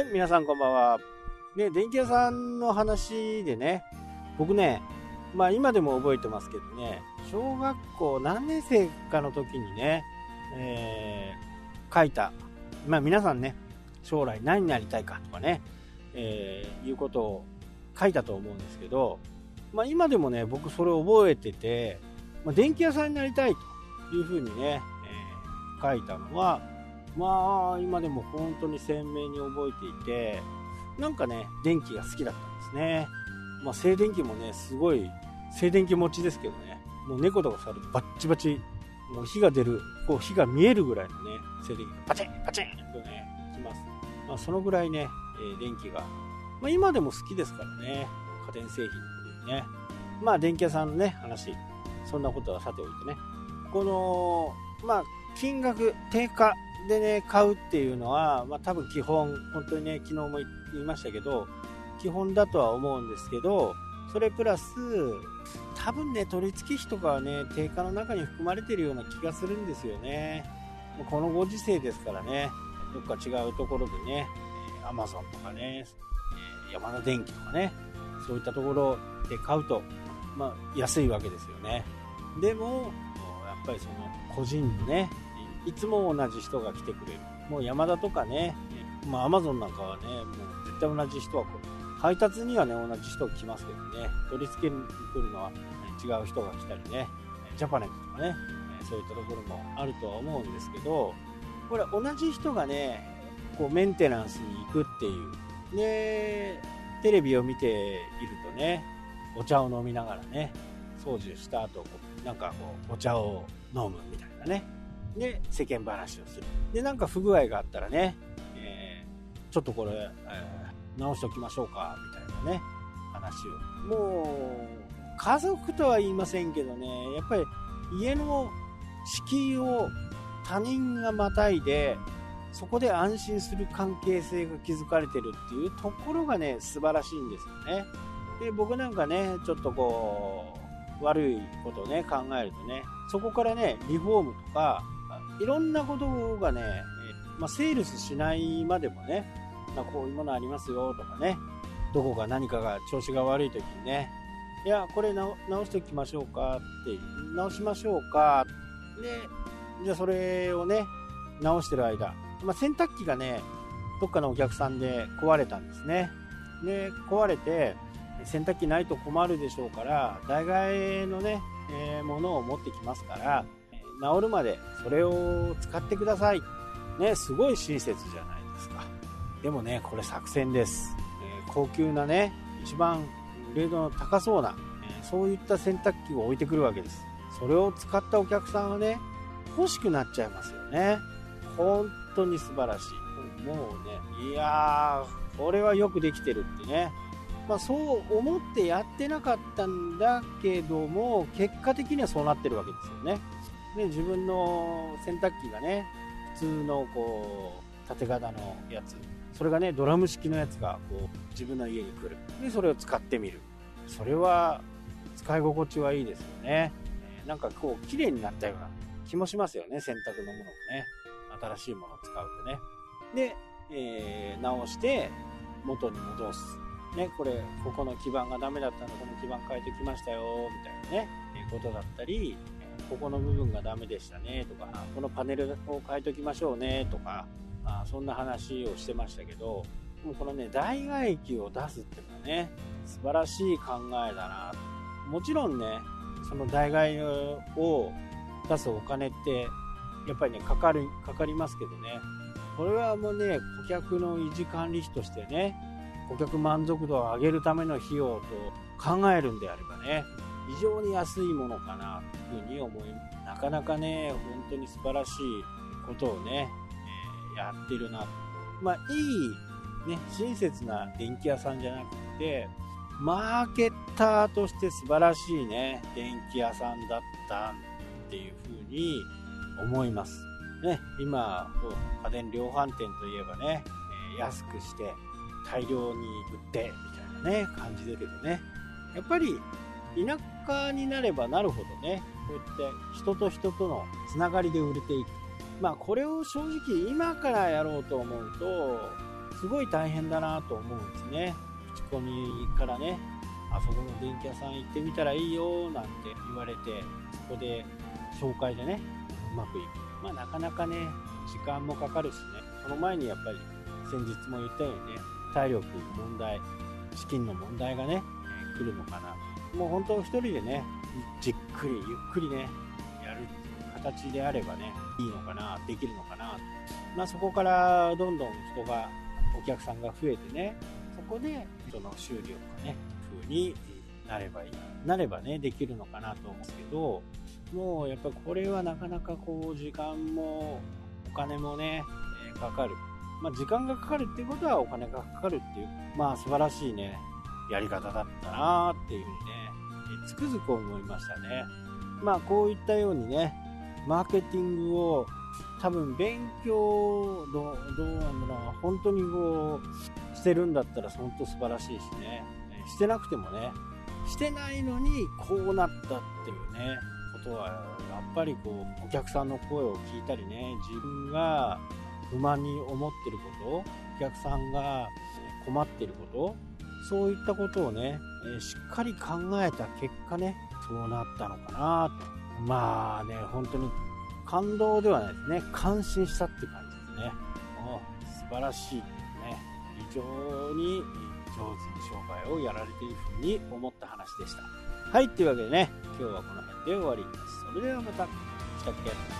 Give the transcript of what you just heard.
はい、皆さんこんばんは。ね、電気屋さんの話でね、僕ね、まあ今でも覚えてますけどね、小学校何年生かの時にね、えー、書いた、まあ皆さんね、将来何になりたいかとかね、えー、いうことを書いたと思うんですけど、まあ今でもね、僕それを覚えてて、まあ、電気屋さんになりたいというふうにね、えー、書いたのは、まあ今でも本当に鮮明に覚えていてなんかね電気が好きだったんですね。まあ静電気もねすごい静電気持ちですけどね。もう猫とか触るとバッチバチもう火が出るこう火が見えるぐらいのね静電気がパチンパチンとねきます、まあ、そのぐらいね、えー、電気が、まあ、今でも好きですからね。家電製品の部分ね。まあ電気屋さんのね話。そんなことはさておいてね。このまあ金額定価でね、買うっていうのは、まあ、多分基本、本当にね、昨日も言いましたけど、基本だとは思うんですけど、それプラス、多分ね、取り付け費とかはね、定価の中に含まれてるような気がするんですよね。このご時世ですからね、どっか違うところでね、アマゾンとかね、山田電機とかね、そういったところで買うと、まあ、安いわけですよね。でも、やっぱりその個人のね、いつも同じ人が来てくれる。もう山田とかね、まあアマゾンなんかはね、もう絶対同じ人は来る。配達にはね、同じ人来ますけどね、取り付けに来るのは違う人が来たりね、ジャパネットとかね、そういったところもあるとは思うんですけど、これ同じ人がね、こうメンテナンスに行くっていう。で、テレビを見ているとね、お茶を飲みながらね、掃除した後、なんかこう、お茶を飲むみたいなね、で、世間話をする。で、なんか不具合があったらね、えー、ちょっとこれ、えー、直しておきましょうか、みたいなね、話を。もう、家族とは言いませんけどね、やっぱり家の敷居を他人がまたいで、そこで安心する関係性が築かれてるっていうところがね、素晴らしいんですよね。で、僕なんかね、ちょっとこう、悪いことをね、考えるとね、そこからね、リフォームとか、いろんなことがね、まあ、セールスしないまでもね、まあ、こういうものありますよとかね、どこか何かが調子が悪い時にね、いや、これ直しておきましょうかって、直しましょうか。で、じゃあそれをね、直してる間、まあ、洗濯機がね、どっかのお客さんで壊れたんですね。で、壊れて、洗濯機ないと困るでしょうから、代替のね、えー、ものを持ってきますから、治るまでそれを使ってください。ね、すごい親切じゃないですか。でもね、これ作戦です。えー、高級なね、一番グレードの高そうな、えー、そういった洗濯機を置いてくるわけです。それを使ったお客さんはね、欲しくなっちゃいますよね。本当に素晴らしい。もうね、いやー、これはよくできてるってね。まあ、そう思ってやってなかったんだけども、結果的にはそうなってるわけですよね。ね、自分の洗濯機がね、普通のこう、縦型のやつ、それがね、ドラム式のやつがこう、自分の家に来る。で、それを使ってみる。それは、使い心地はいいですよね。なんかこう、綺麗になったような気もしますよね、洗濯のものもね。新しいものを使うとね。で、えー、直して、元に戻す。ね、これ、ここの基板がダメだったので、この基板変えてきましたよ、みたいなね、ことだったり、ここの部分がダメでしたねとか、このパネルを変えときましょうねとか、あそんな話をしてましたけど、もこのね、代替液を出すっていうのはね、素晴らしい考えだな。もちろんね、その代替を出すお金って、やっぱりね、かかる、かかりますけどね、これはもうね、顧客の維持管理費としてね、顧客満足度を上げるための費用と考えるんであればね、非常に安いものかなというふうに思いなかなかね本当に素晴らしいことをね、えー、やってるなまあいいね親切な電気屋さんじゃなくてマーケッターとして素晴らしいね電気屋さんだったっていうふうに思います。ね今家電量販店といえばね、え安くして大量に売ってみたいなね感じだけどね。やっぱり田舎になればなるほどね、こうやって人と人とのつながりで売れていく。まあこれを正直今からやろうと思うと、すごい大変だなと思うんですね。口コミからね。あそこの電気屋さん行ってみたらいいよなんて言われてそこで紹介でねうまくいく。まあなかなかね時間もかかるしね。その前にやっぱり先日も言ったようにね体力問題資金の問題がね、来るのかなもう本当一人でねじっくりゆっくりねやる形であればねいいのかなできるのかな。まあそこからどんどん人がお客さんが増えてねそこでその収量がね風になればいいなればねできるのかなと思うんですけどもうやっぱこれはなかなかこう時間もお金もね、かかる。まあ、時間がかかるっていうことはお金がかかるっていう、まあ素晴らしいね、やり方だったなっていうふうにね、つくづく思いましたね。まあこういったようにね、マーケティングを多分勉強どどうなんだろう本当にこうしてるんだったら本当素晴らしいしねしてなくてもねしてないのにこうなったっていうねことはやっぱりこうお客さんの声を聞いたりね自分が不満に思ってることお客さんが困ってることそういったことをね、えしっかり考えた結果ねそうなったのかなと。まあね本当に感動ではないですね。感心したっていう感じですね。もう素晴らしいね。非常に上手に商売をやられているふうに思った話でした。はいというわけでね今日はこの辺で終わります。それではまたしたっけ？